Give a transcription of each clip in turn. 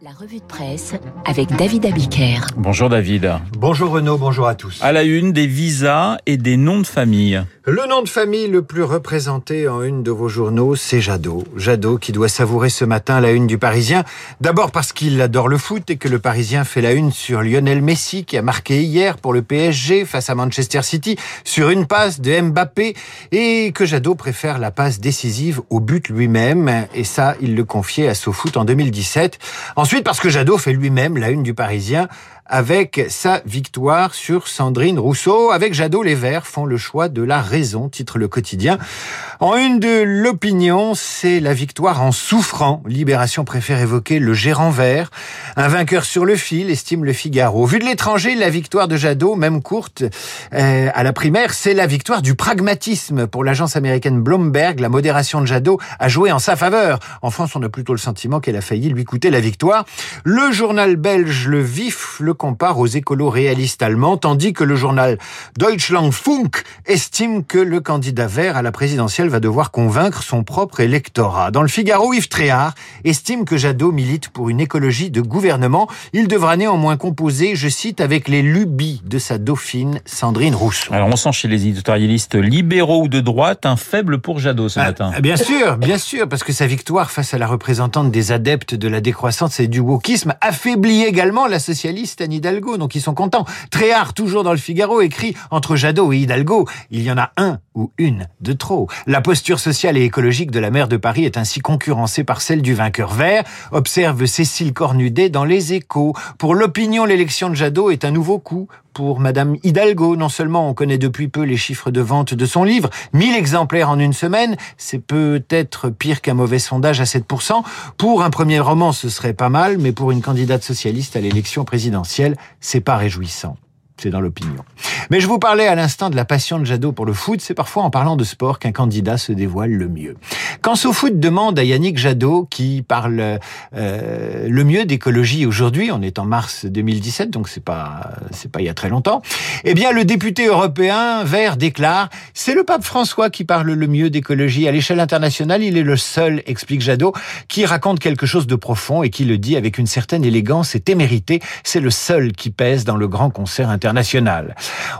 La revue de presse avec David Abiker. Bonjour David. Bonjour Renaud, bonjour à tous. À la une, des visas et des noms de famille. Le nom de famille le plus représenté en une de vos journaux, c'est Jadot. Jadot qui doit savourer ce matin la une du Parisien. D'abord parce qu'il adore le foot et que le Parisien fait la une sur Lionel Messi qui a marqué hier pour le PSG face à Manchester City sur une passe de Mbappé et que Jadot préfère la passe décisive au but lui-même. Et ça, il le confiait à SoFoot en 2017. Ensuite, parce que Jadot fait lui-même la une du Parisien avec sa victoire sur Sandrine Rousseau. Avec Jadot, les Verts font le choix de la raison, titre le quotidien. En une de l'opinion, c'est la victoire en souffrant. Libération préfère évoquer le gérant vert. Un vainqueur sur le fil, estime le Figaro. Vu de l'étranger, la victoire de Jadot, même courte, euh, à la primaire, c'est la victoire du pragmatisme. Pour l'agence américaine Bloomberg, la modération de Jadot a joué en sa faveur. En France, on a plutôt le sentiment qu'elle a failli lui coûter la victoire. Le journal belge Le Vif le compare aux écolos réalistes allemands, tandis que le journal Deutschlandfunk estime que le candidat vert à la présidentielle va devoir convaincre son propre électorat. Dans le Figaro, Yves Tréhard estime que Jadot milite pour une écologie de gouvernement. Il devra néanmoins composer, je cite, avec les lubies de sa dauphine Sandrine Rousseau. Alors on sent chez les éditorialistes libéraux ou de droite un faible pour Jadot ce Ah, matin. Bien sûr, bien sûr, parce que sa victoire face à la représentante des adeptes de la décroissance et du wokisme affaiblit également la socialiste Hidalgo, donc ils sont contents. Tréhard, toujours dans le Figaro, écrit entre Jadot et Hidalgo, il y en a un ou une de trop. La posture sociale et écologique de la maire de Paris est ainsi concurrencée par celle du vainqueur vert, observe Cécile Cornudet dans Les Échos. Pour l'opinion, l'élection de Jadot est un nouveau coup pour Madame Hidalgo. Non seulement on connaît depuis peu les chiffres de vente de son livre, 1000 exemplaires en une semaine, c'est peut-être pire qu'un mauvais sondage à 7%. Pour un premier roman, ce serait pas mal, mais pour une candidate socialiste à l'élection présidentielle, c'est pas réjouissant. C'est dans l'opinion. Mais je vous parlais à l'instant de la passion de Jadot pour le foot. C'est parfois en parlant de sport qu'un candidat se dévoile le mieux. Quand SoFoot demande à Yannick Jadot, qui parle euh, le mieux d'écologie aujourd'hui, on est en mars 2017, donc c'est pas c'est pas il y a très longtemps. Eh bien, le député européen vert déclare c'est le pape François qui parle le mieux d'écologie à l'échelle internationale. Il est le seul, explique Jadot, qui raconte quelque chose de profond et qui le dit avec une certaine élégance et témérité. C'est le seul qui pèse dans le grand concert international.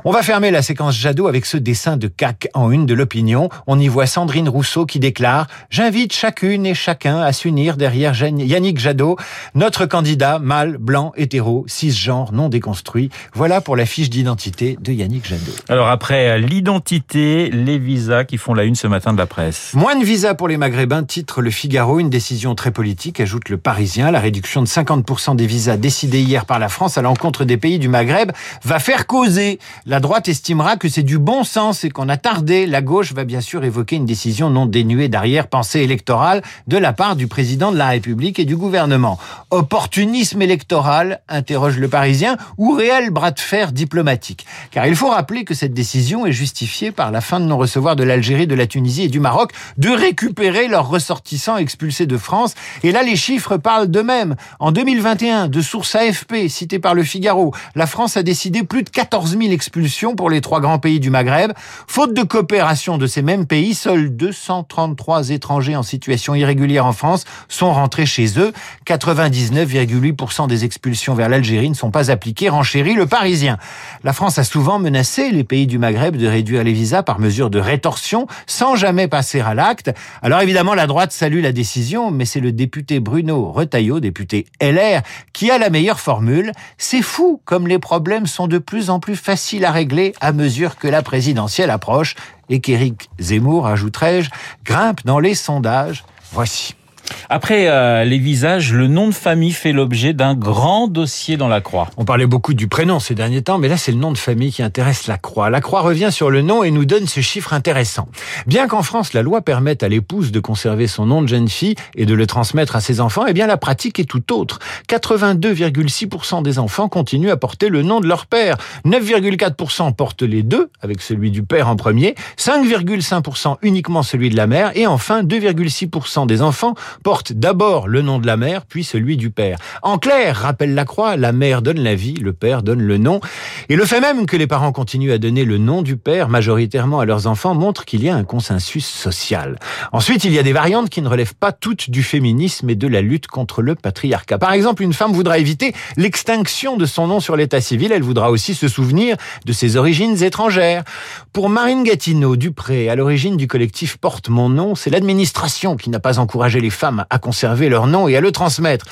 On va fermer la séquence Jadot avec ce dessin de CAC en une de l'opinion. On y voit Sandrine Rousseau qui déclare J'invite chacune et chacun à s'unir derrière Yannick Jadot, notre candidat mâle, blanc, hétéro, cisgenre, non déconstruit. Voilà pour la fiche d'identité de Yannick Jadot. Alors après l'identité, les visas qui font la une ce matin de la presse. Moins de visas pour les Maghrébins, titre Le Figaro, une décision très politique, ajoute le Parisien. La réduction de 50% des visas décidée hier par la France à l'encontre des pays du Maghreb va faire causer. La droite estimera que c'est du bon sens et qu'on a tardé. La gauche va bien sûr évoquer une décision non dénuée d'arrière-pensée électorale de la part du président de la République et du gouvernement. Opportunisme électoral, interroge le Parisien, ou réel bras de fer diplomatique Car il faut rappeler que cette décision est justifiée par la fin de non-recevoir de l'Algérie, de la Tunisie et du Maroc de récupérer leurs ressortissants expulsés de France. Et là, les chiffres parlent d'eux-mêmes. En 2021, de source AFP, citée par le Figaro, la France a décidé plus de 14 000 expulsions pour les trois grands pays du Maghreb. Faute de coopération de ces mêmes pays, seuls 233 étrangers en situation irrégulière en France sont rentrés chez eux. 99,8% des expulsions vers l'Algérie ne sont pas appliquées, renchérit le Parisien. La France a souvent menacé les pays du Maghreb de réduire les visas par mesure de rétorsion, sans jamais passer à l'acte. Alors évidemment, la droite salue la décision, mais c'est le député Bruno Retailleau, député LR, qui a la meilleure formule. C'est fou comme les problèmes sont de plus en plus faciles à régler à mesure que la présidentielle approche et qu'Éric Zemmour, ajouterai-je, grimpe dans les sondages. Voici. Après euh, les visages, le nom de famille fait l'objet d'un grand dossier dans la Croix. On parlait beaucoup du prénom ces derniers temps, mais là c'est le nom de famille qui intéresse la Croix. La Croix revient sur le nom et nous donne ce chiffre intéressant. Bien qu'en France la loi permette à l'épouse de conserver son nom de jeune fille et de le transmettre à ses enfants, eh bien la pratique est tout autre. 82,6% des enfants continuent à porter le nom de leur père. 9,4% portent les deux, avec celui du père en premier. 5,5% uniquement celui de la mère. Et enfin 2,6% des enfants porte d'abord le nom de la mère, puis celui du père. En clair, rappelle la croix, la mère donne la vie, le père donne le nom. Et le fait même que les parents continuent à donner le nom du père majoritairement à leurs enfants montre qu'il y a un consensus social. Ensuite, il y a des variantes qui ne relèvent pas toutes du féminisme et de la lutte contre le patriarcat. Par exemple, une femme voudra éviter l'extinction de son nom sur l'état civil. Elle voudra aussi se souvenir de ses origines étrangères. Pour Marine Gatineau Dupré, à l'origine du collectif Porte mon nom, c'est l'administration qui n'a pas encouragé les femmes à conserver leur nom et à le transmettre.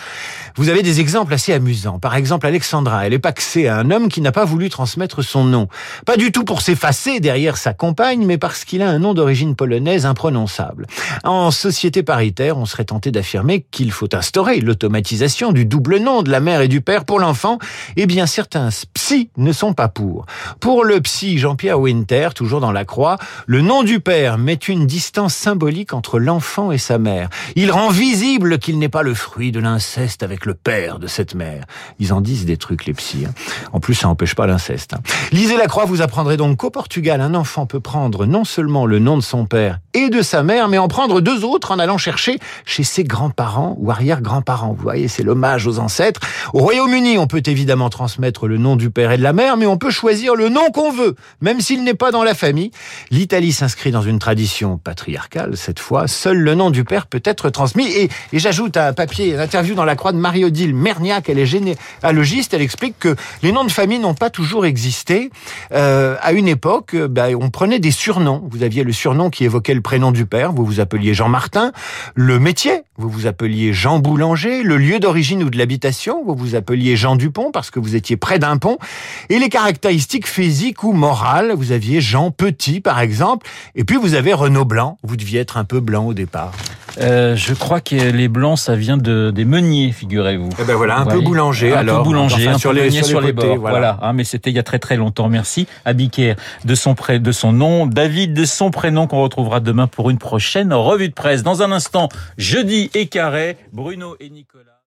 Vous avez des exemples assez amusants. Par exemple, Alexandra, elle est paxée à un homme qui n'a pas voulu transmettre son nom. Pas du tout pour s'effacer derrière sa compagne, mais parce qu'il a un nom d'origine polonaise imprononçable. En société paritaire, on serait tenté d'affirmer qu'il faut instaurer l'automatisation du double nom de la mère et du père pour l'enfant. Eh bien, certains psy ne sont pas pour. Pour le psy Jean-Pierre Winter, toujours dans la croix, le nom du père met une distance symbolique entre l'enfant et sa mère. Rend visible qu'il n'est pas le fruit de l'inceste avec le père de cette mère. Ils en disent des trucs, les psys. Hein. En plus, ça n'empêche pas l'inceste. Hein. Lisez la croix, vous apprendrez donc qu'au Portugal, un enfant peut prendre non seulement le nom de son père et de sa mère, mais en prendre deux autres en allant chercher chez ses grands-parents ou arrière-grands-parents. Vous voyez, c'est l'hommage aux ancêtres. Au Royaume-Uni, on peut évidemment transmettre le nom du père et de la mère, mais on peut choisir le nom qu'on veut, même s'il n'est pas dans la famille. L'Italie s'inscrit dans une tradition patriarcale, cette fois. Seul le nom du père peut être transmis. Et, et j'ajoute un papier, une interview dans la croix de Marie-Odile Merniac, elle est généalogiste, elle explique que les noms de famille n'ont pas toujours existé. Euh, à une époque, bah, on prenait des surnoms. Vous aviez le surnom qui évoquait le prénom du père, vous vous appeliez Jean Martin. Le métier, vous vous appeliez Jean Boulanger. Le lieu d'origine ou de l'habitation, vous vous appeliez Jean Dupont parce que vous étiez près d'un pont. Et les caractéristiques physiques ou morales, vous aviez Jean Petit par exemple. Et puis vous avez Renaud Blanc, vous deviez être un peu blanc au départ. Euh, je crois que les blancs, ça vient de des meuniers, figurez-vous. Eh ben voilà, un peu boulanger un alors. peu boulanger, enfin, un sur peu les, meunier sur les côtés, bords. voilà. Voilà, hein, mais c'était il y a très très longtemps. Merci à Bicaire de son pré, de son nom, David de son prénom qu'on retrouvera demain pour une prochaine revue de presse. Dans un instant, jeudi et carré, Bruno et Nicolas.